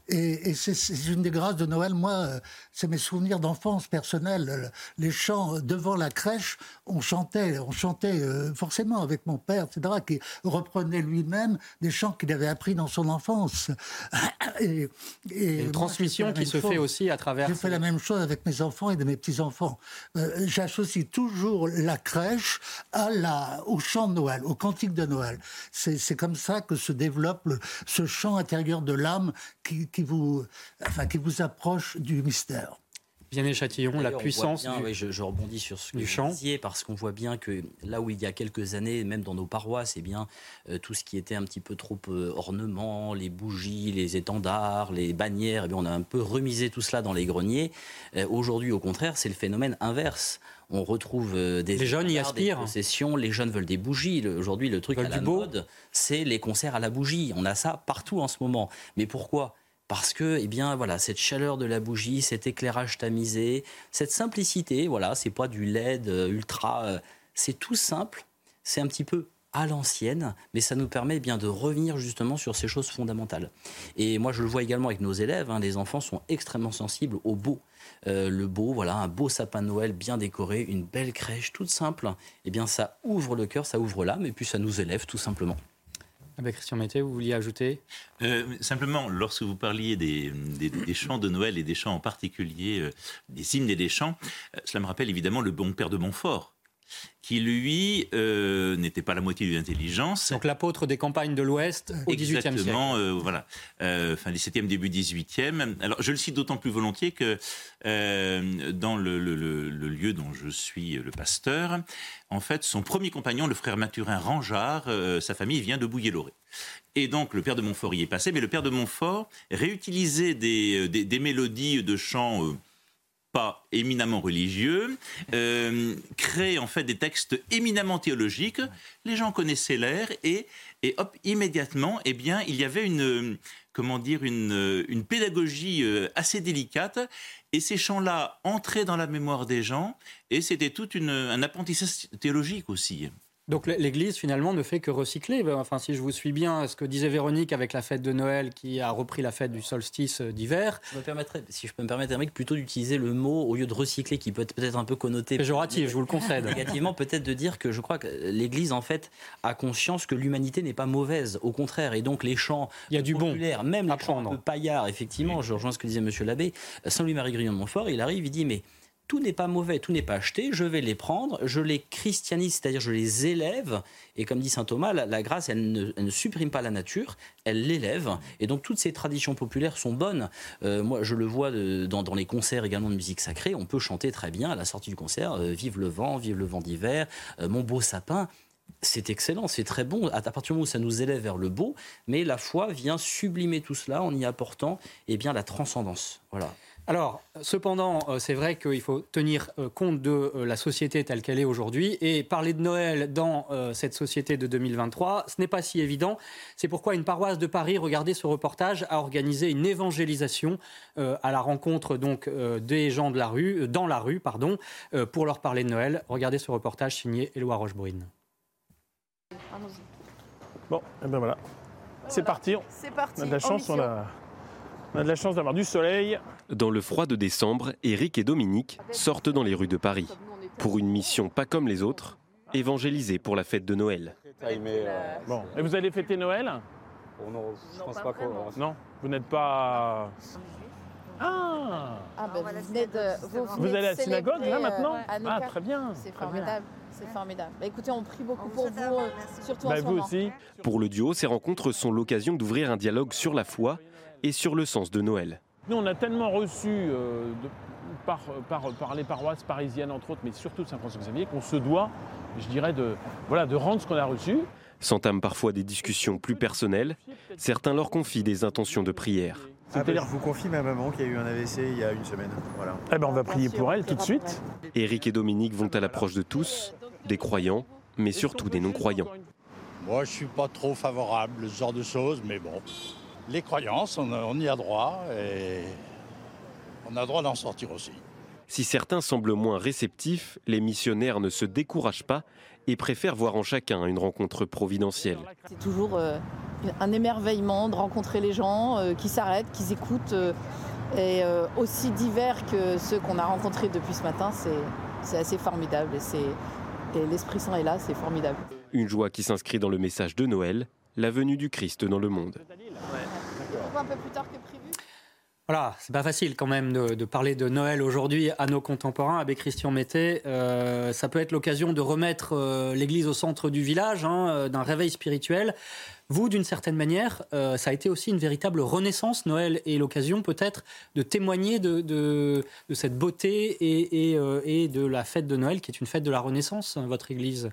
Et, c'est, une des grâces de Noël. Moi, euh, c'est mes souvenirs d'enfance personnels. Les chants devant la crèche, on chantait, on chantait forcément avec mon père, etc., qui reprenait lui-même des chants qu'il avait appris dans son enfance. <coughs> Et, une transmission qui se fait aussi à travers la même chose avec mes enfants et de mes petits-enfants. Euh, j'associe toujours la crèche à la, au chant de Noël, au cantique de Noël. C'est comme ça que se développe ce chant intérieur de l'âme qui, qui, enfin, qui vous approche du mystère. Bien Châtillon, la puissance du, je, rebondis sur ce que vous disiez, parce qu'on voit bien que là où il y a quelques années, même dans nos paroisses, eh bien, euh, tout ce qui était un petit peu trop euh, ornement, les bougies, les étendards, les bannières, eh bien, on a un peu remisé tout cela dans les greniers. Euh, aujourd'hui, au contraire, c'est le phénomène inverse on retrouve des les jeunes y aspirent. Des les jeunes veulent des bougies. Aujourd'hui, le truc à la mode, c'est les concerts à la bougie. On a ça partout en ce moment. Mais pourquoi? Parce que, eh bien, voilà, cette chaleur de la bougie, cet éclairage tamisé, cette simplicité, voilà, c'est pas du LED euh, ultra, euh, c'est tout simple, c'est un petit peu à l'ancienne, mais ça nous permet eh bien de revenir justement sur ces choses fondamentales. Et moi, je le vois également avec nos élèves, hein, les enfants sont extrêmement sensibles au beau. Euh, le beau, voilà, un beau sapin de Noël bien décoré, une belle crèche toute simple, eh bien, ça ouvre le cœur, ça ouvre l'âme, et puis ça nous élève tout simplement. Christian Mété, vous vouliez ajouter? Euh, Simplement, lorsque vous parliez des, chants de Noël et des chants en particulier, euh, des hymnes et des chants, euh, cela me rappelle évidemment le bon père de Montfort, qui lui euh, n'était pas la moitié de l'intelligence. Donc l'apôtre des campagnes de l'Ouest au XVIIIe siècle. Exactement, euh, voilà, euh, fin XVIIe, début XVIIIe. Alors je le cite d'autant plus volontiers que dans le, lieu dont je suis le pasteur, en fait, son premier compagnon, le frère Mathurin Rangeard, sa famille vient de Bouillé-Loré. Et donc le père de Montfort y est passé, mais le père de Montfort réutilisait des, des mélodies de chants pas éminemment religieux, euh, en fait des textes éminemment théologiques. Les gens connaissaient l'air et, et hop, immédiatement, eh bien, il y avait une, comment dire, une, une pédagogie euh, assez délicate. Et ces chants-là entraient dans la mémoire des gens et c'était tout une, un apprentissage théologique aussi. Donc l'Église finalement ne fait que recycler. Enfin, si je vous suis bien, ce que disait Véronique avec la fête de Noël qui a repris la fête du solstice euh, d'hiver. Je me permettrais, si je peux me permettre, plutôt d'utiliser le mot au lieu de recycler, qui peut être peut-être un peu connoté. Péjoratif, je vous le concède. Négativement, peut-être de dire que je crois que l'Église en fait a conscience que l'humanité n'est pas mauvaise, au contraire, et donc les chants Il y a du bon même les chants un peu paillards, effectivement. Je rejoins ce que disait Monsieur l'abbé. Saint-Louis-Marie Grillon de Montfort, il arrive, il dit mais tout n'est pas mauvais, tout n'est pas acheté, je vais les prendre, je les christianise, c'est-à-dire je les élève, et comme dit saint Thomas, la, grâce, elle ne, supprime pas la nature, elle l'élève, et donc toutes ces traditions populaires sont bonnes. Euh, moi, je le vois dans, les concerts également de musique sacrée, on peut chanter très bien à la sortie du concert, euh, Vive le vent, vive le vent d'hiver, euh, mon beau sapin, c'est excellent, c'est très bon, à partir du moment où ça nous élève vers le beau, mais la foi vient sublimer tout cela en y apportant eh bien, la transcendance. Voilà. Alors, cependant, euh, c'est vrai qu'il faut tenir euh, compte de euh, la société telle qu'elle est aujourd'hui et parler de Noël dans cette société de 2023, ce n'est pas si évident. C'est pourquoi une paroisse de Paris, regardez ce reportage, a organisé une évangélisation à la rencontre donc des gens de la rue, dans la rue, pardon, pour leur parler de Noël. Regardez ce reportage signé Éloi Rochebrune. Bon, et ben voilà. C'est parti. C'est parti. On a de la chance, on a, on a de la chance d'avoir du soleil. Dans le froid de décembre, Eric et Dominique sortent dans les rues de Paris pour une mission pas comme les autres, évangéliser pour la fête de Noël. Bon, et vous allez fêter Noël? Non, pas vraiment. Non, vous n'êtes pas. Ah Ah, ben, vous venez de. Vous, venez allez à la synagogue là maintenant? euh, Ah Hanouka. très bien. C'est formidable. C'est formidable. Bah, écoutez, on prie beaucoup pour vous, euh, surtout en Bah, ce vous moment. aussi. Pour le duo, ces rencontres sont l'occasion d'ouvrir un dialogue sur la foi et sur le sens de Noël. Nous, on a tellement reçu euh, de- par, par, par les paroisses parisiennes, entre autres, mais surtout de Saint-François-Xavier, qu'on se doit, je dirais, de, voilà, de rendre ce qu'on a reçu. S'entament parfois des discussions plus personnelles. Certains leur confient des intentions de prière. Ah bah, je vous confie ma maman qui a eu un AVC il y a une semaine. Voilà. Eh ben, on va prier pour elle tout de suite. Eric et Dominique vont à l'approche de tous, des croyants, mais surtout des non-croyants. Moi, je suis pas trop favorable à ce genre de choses, mais bon. Les croyances, on, on y a droit et on a droit d'en sortir aussi. Si certains semblent moins réceptifs, les missionnaires ne se découragent pas et préfèrent voir en chacun une rencontre providentielle. C'est toujours euh, un émerveillement de rencontrer les gens euh, qui s'arrêtent, qui écoutent. euh, et aussi divers que ceux qu'on a rencontrés depuis ce matin, c'est assez formidable. Et l'Esprit Saint est là, c'est formidable. Une joie qui s'inscrit dans le message de Noël, la venue du Christ dans le monde. Pourquoi un peu plus tard que prévu Voilà, c'est pas facile quand même de, de parler de Noël aujourd'hui à nos contemporains. Abbé Christian Mété, euh, ça peut être l'occasion de remettre euh, l'Église au centre du village, hein, euh, d'un réveil spirituel. Vous, d'une certaine manière, euh, ça a été aussi une véritable renaissance. Noël est l'occasion peut-être de témoigner de, de, de cette beauté et, et, euh, et de la fête de Noël, qui est une fête de la Renaissance, hein, votre Église.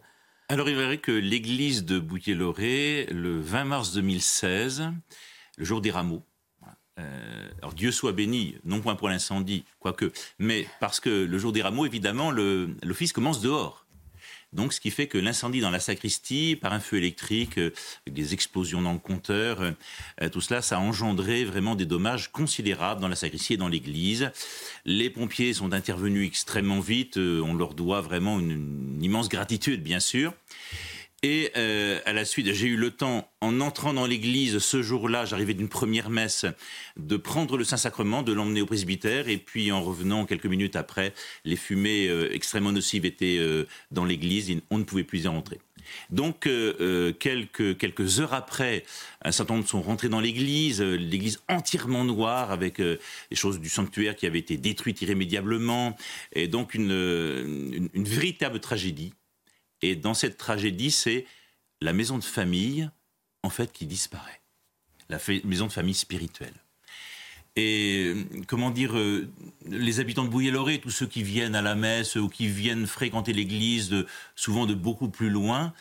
Alors il verrait que l'église de Bouillé-Loré, le 20 mars 2016, le jour des rameaux, euh, alors Dieu soit béni, non point pour l'incendie, quoique, mais parce que le jour des rameaux, évidemment, l'office commence dehors. Donc, ce qui fait que l'incendie dans la sacristie, par un feu électrique, euh, des explosions dans le compteur, euh, euh, tout cela, ça a engendré vraiment des dommages considérables dans la sacristie et dans l'église. Les pompiers sont intervenus extrêmement vite. euh, on leur doit vraiment une immense gratitude, bien sûr. Et euh, à la suite, j'ai eu le temps, en entrant dans l'église ce jour-là, j'arrivais d'une première messe, de prendre le Saint-Sacrement, de l'emmener au presbytère, et puis en revenant quelques minutes après, les fumées euh, extrêmement nocives étaient euh, dans l'église, on ne pouvait plus y rentrer. Donc, quelques, heures après, un certain nombre sont rentrés dans l'église, l'église entièrement noire, avec euh, les choses du sanctuaire qui avaient été détruites irrémédiablement, et donc une véritable tragédie. Et dans cette tragédie, c'est la maison de famille, en fait, qui disparaît. La maison de famille spirituelle. Et euh, comment dire, euh, les habitants de Bouillé-Loré, tous ceux qui viennent à la messe ou qui viennent fréquenter l'église, de- souvent de beaucoup plus loin,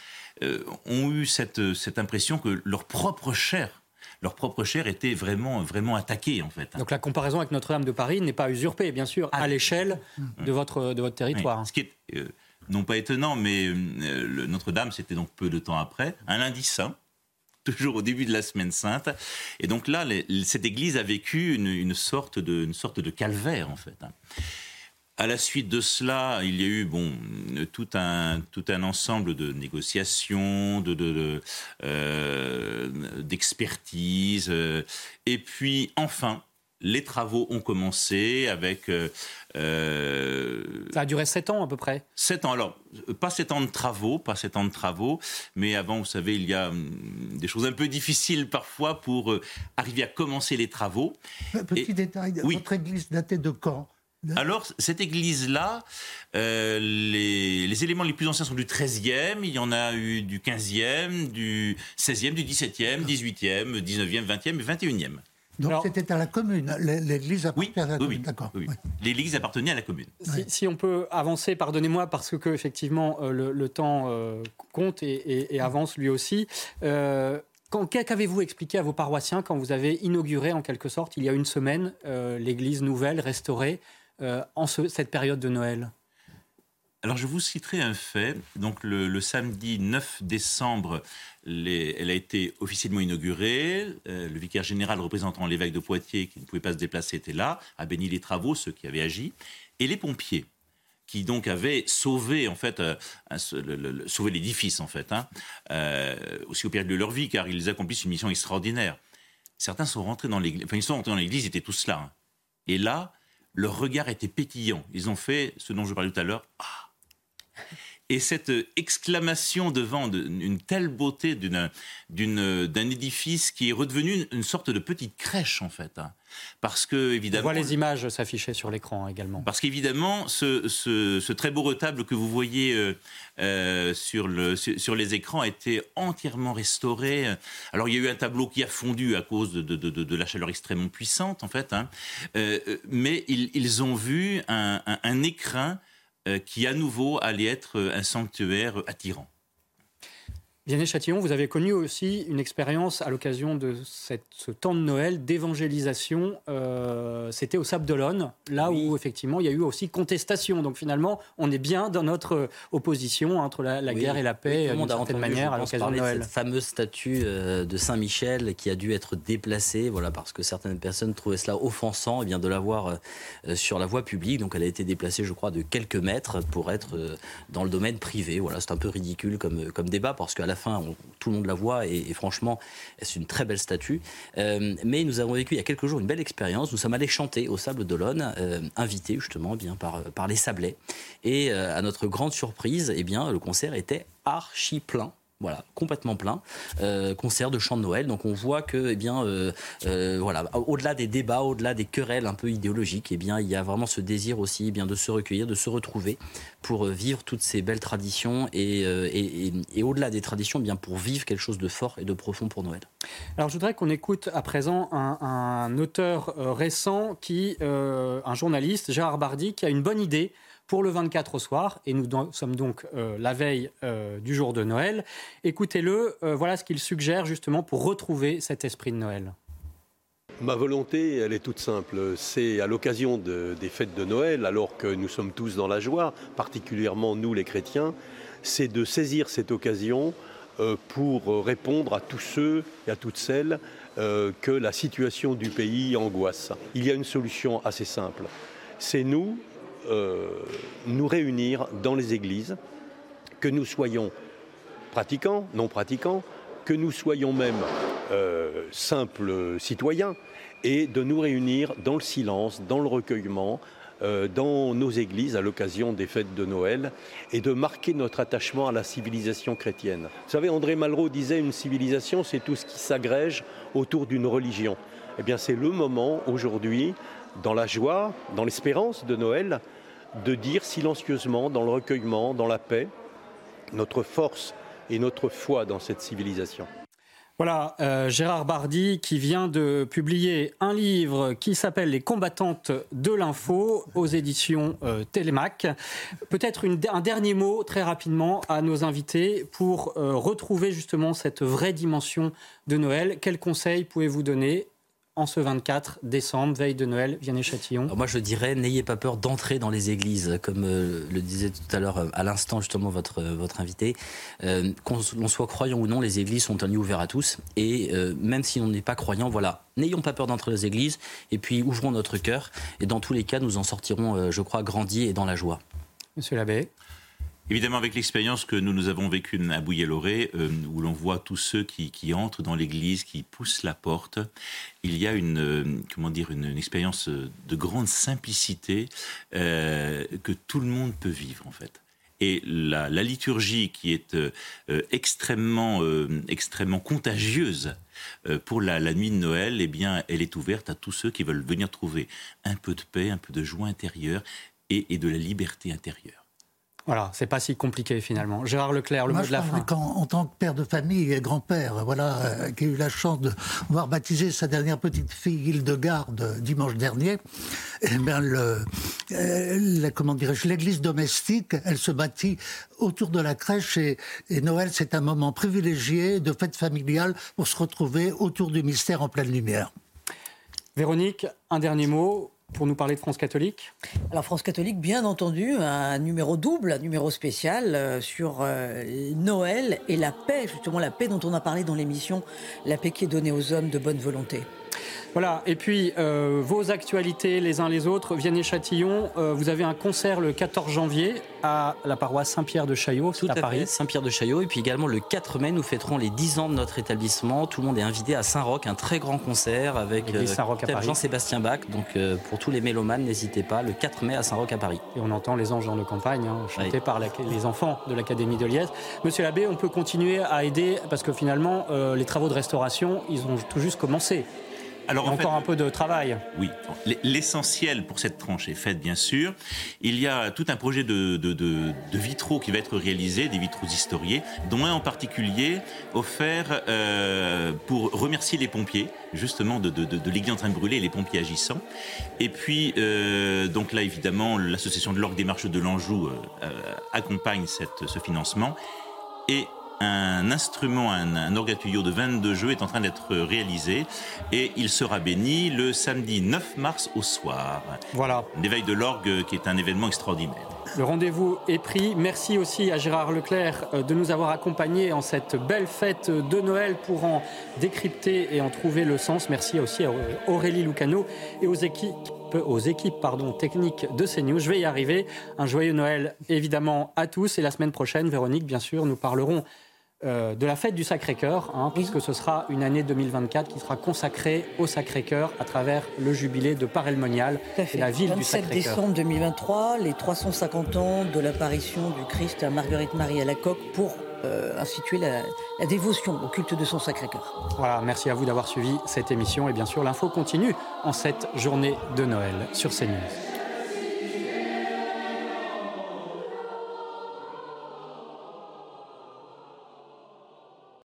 euh, ont eu cette, cette impression que leur propre chair, leur propre chair était vraiment, vraiment attaquée, en fait. Donc la comparaison avec Notre-Dame de Paris n'est pas usurpée, bien sûr, à l'échelle de votre, de votre territoire. Oui, ce qui est euh, non pas étonnant, mais euh, Notre-Dame, c'était donc peu de temps après, un lundi saint, <laughs> toujours au début de la semaine sainte. Et donc là, cette église a vécu une, sorte, de, une sorte de calvaire, en fait. hein. À la suite de cela, il y a eu bon tout un tout un ensemble de négociations, de, euh, d'expertise, euh, et puis enfin les travaux ont commencé avec euh, euh, Ça a duré sept ans à peu près. Sept ans. Alors, pas sept ans de travaux, pas sept ans de travaux, mais avant, vous savez, il y a hum, des choses un peu difficiles parfois pour euh, arriver à commencer les travaux. Petit détail, oui. votre église datait de quand? Alors, cette église-là, euh, les, les éléments les plus anciens sont du 13e, il y en a eu du 15e, du 16e, du 17e, 18e, 19e, 20e et 21e. Donc c'était à la commune. L'é- L'église appartenait à la Oui, commune. oui, D'accord. oui, oui. L'église appartenait à la commune. Si, si on peut avancer, pardonnez-moi, parce que effectivement euh, le, le temps euh, compte et, et- et avance lui aussi. Euh, Qu'avez-vous expliqué à vos paroissiens quand vous avez inauguré en quelque sorte, il y a une semaine, euh, l'église nouvelle, restaurée, euh, en ce- cette période de Noël? Alors je vous citerai un fait. Donc le, samedi 9 décembre, elle a été officiellement inaugurée. Euh, le vicaire général représentant l'évêque de Poitiers, qui ne pouvait pas se déplacer, était là, a béni les travaux, ceux qui avaient agi, et les pompiers. qui donc avaient sauvé en fait euh, l'édifice en fait, hein, euh, aussi au péril de leur vie, car ils accomplissent une mission extraordinaire. Certains sont rentrés dans l'église, enfin ils sont rentrés dans l'église, ils étaient tous là. Hein. Et là, leur regard était pétillant. Ils ont fait ce dont je parlais tout à l'heure. Ah et cette exclamation devant une telle beauté d'un édifice qui est redevenu une, sorte de petite crèche en fait. Hein. Parce que évidemment, on voit les images s'afficher sur l'écran également. Parce qu'évidemment, ce, très beau retable que vous voyez euh, euh, sur, le, sur, les écrans a été entièrement restauré. Alors il y a eu un tableau qui a fondu à cause de, la chaleur extrêmement puissante en fait, hein. euh, mais ils, ont vu un, un écrin euh, qui à nouveau allait être euh, un sanctuaire attirant. Vianney Châtillon, vous avez connu aussi une expérience à l'occasion de cette, ce temps de Noël d'évangélisation. Euh, c'était au Sable d'Olonne, là où effectivement il y a eu aussi contestation. Donc finalement, on est bien dans notre opposition entre la, guerre et la paix, d'une certaine manière, à l'occasion de Noël. cette fameuse statue euh, de Saint-Michel qui a dû être déplacée, voilà, parce que certaines personnes trouvaient cela offensant, et eh bien de la voir euh, sur la voie publique. Donc elle a été déplacée, je crois, de quelques mètres pour être dans le domaine privé. Voilà, c'est un peu ridicule comme, comme débat, parce qu'à la fin, tout le monde la voit et, franchement, c'est une très belle statue. Euh, mais nous avons vécu il y a quelques jours une belle expérience. Nous sommes allés chanter au Sable d'Olonne, euh, invités justement bien par, par les Sablés. Et euh, à notre grande surprise, eh bien, le concert était archi plein. Voilà, complètement plein. Euh, concert de chant de Noël. Donc on voit que, eh bien, euh, euh, voilà, au-delà des débats, au-delà des querelles un peu idéologiques, eh bien, il y a vraiment ce désir aussi, eh bien, de se recueillir, de se retrouver pour vivre toutes ces belles traditions et, et, au-delà des traditions, eh bien, pour vivre quelque chose de fort et de profond pour Noël. Alors je voudrais qu'on écoute à présent un, un auteur récent qui, un journaliste, Gérard Bardy, qui a une bonne idée pour le 24 au soir, et nous sommes donc euh, la veille euh, du jour de Noël. Écoutez-le, euh, voilà ce qu'il suggère justement pour retrouver cet esprit de Noël. Ma volonté, elle est toute simple. C'est à l'occasion des fêtes de Noël, alors que nous sommes tous dans la joie, particulièrement nous les chrétiens, c'est de saisir cette occasion pour répondre à tous ceux et à toutes celles que la situation du pays angoisse. Il y a une solution assez simple. C'est nous, nous réunir dans les églises, que nous soyons pratiquants, non pratiquants, que nous soyons même euh, simples citoyens, et de nous réunir dans le silence, dans le recueillement, euh, dans nos églises à l'occasion des fêtes de Noël, et de marquer notre attachement à la civilisation chrétienne. Vous savez, André Malraux disait une civilisation, c'est tout ce qui s'agrège autour d'une religion. Eh bien, c'est le moment aujourd'hui, dans la joie, dans l'espérance de Noël, de dire silencieusement, dans le recueillement, dans la paix, notre force et notre foi dans cette civilisation. Voilà, euh, Gérard Bardy qui vient de publier un livre qui s'appelle Les combattantes de l'info aux éditions euh, Télémac. Peut-être un dernier mot très rapidement à nos invités pour euh, retrouver justement cette vraie dimension de Noël. Quels conseils pouvez-vous donner en ce 24 décembre, veille de Noël, Vianney Châtillon Moi, je dirais, n'ayez pas peur d'entrer dans les églises, comme euh, le disait tout à l'heure, euh, à l'instant, justement, votre, euh, votre invité. Qu'on soit croyant ou non, les églises sont un lieu ouvert à tous. Et même si on n'est pas croyant, voilà, n'ayons pas peur d'entrer dans les églises, et puis ouvrons notre cœur. Et dans tous les cas, nous en sortirons, je crois, grandis et dans la joie. Monsieur l'abbé Évidemment, avec l'expérience que nous, nous avons vécue à Bouillé-Loré, euh, où l'on voit tous ceux qui, entrent dans l'église, qui poussent la porte, il y a une, euh, comment dire, une, expérience de grande simplicité euh, que tout le monde peut vivre, en fait. Et la, liturgie qui est extrêmement, extrêmement contagieuse pour la, nuit de Noël, eh bien, elle est ouverte à tous ceux qui veulent venir trouver un peu de paix, un peu de joie intérieure et de la liberté intérieure. Voilà, c'est pas si compliqué finalement. Gérard Leclerc, le mot de la fin. en tant que père de famille et grand-père, voilà, euh, qui a eu la chance de voir baptiser sa dernière petite fille Hildegarde dimanche dernier, eh bien le, euh, comment dirais-je, l'église domestique, elle se bâtit autour de la crèche et, et Noël, c'est un moment privilégié de fête familiale pour se retrouver autour du mystère en pleine lumière. Véronique, un dernier mot pour nous parler de France catholique Alors France catholique, bien entendu, un numéro double, un numéro spécial euh, sur euh, Noël et la paix, justement la paix dont on a parlé dans l'émission, la paix qui est donnée aux hommes de bonne volonté. Voilà, et puis euh, vos actualités les uns les autres, Vianney-Châtillon, euh, vous avez un concert le 14 janvier à la paroisse Saint-Pierre de Chaillot, Tout à, à Paris. Saint-Pierre de Chaillot. Et puis également le 4 mai, nous fêterons les 10 ans de notre établissement. Tout le monde est invité à Saint-Roch, un très grand concert avec Paris. Jean-Sébastien Bach. Donc euh, pour tous les mélomanes, n'hésitez pas, le 4 mai à Saint-Roch à Paris. Et on entend les anges dans nos campagnes, hein, chantés Oui. par la- les enfants de l'Académie de Liège. Monsieur l'abbé, on peut continuer à aider parce que finalement, euh, les travaux de restauration, ils ont tout juste commencé. Alors Il y a en fait, encore un peu de travail. Oui, l'essentiel pour cette tranche est fait, bien sûr. Il y a tout un projet de, de- de- de vitraux qui va être réalisé, des vitraux historiés, dont un en particulier offert euh, pour remercier les pompiers, justement, de, de, de- de l'église en train de brûler et les pompiers agissants. Et puis, euh, donc là, évidemment, l'association de l'Orgue des Marches de l'Anjou euh, euh, accompagne cette- ce financement. Et un instrument, un, un orgue à tuyaux de 22 jeux est en train d'être réalisé et il sera béni le samedi 9 mars au soir. Voilà. L'éveil de l'orgue qui est un événement extraordinaire. Le rendez-vous est pris. Merci aussi à Gérard Leclerc euh, de nous avoir accompagnés en cette belle fête de Noël pour en décrypter et en trouver le sens. Merci aussi à Aurélie Lucano et aux équipes aux équipes pardon, techniques de CNews. Je vais y arriver. Un joyeux Noël évidemment à tous. Et la semaine prochaine, Véronique, bien sûr, nous parlerons euh, de la fête du Sacré-Cœur, hein, puisque ce sera une année 2024 qui sera consacrée au Sacré-Cœur à travers le jubilé de et fait. la ville du 27 Sacré-Cœur. décembre 2023, les 350 ans de l'apparition du Christ à Marguerite-Marie à la coque pour euh, instituer la, la dévotion au culte de son Sacré-Cœur. Voilà, merci à vous d'avoir suivi cette émission et bien sûr l'info continue en cette journée de Noël sur CNews.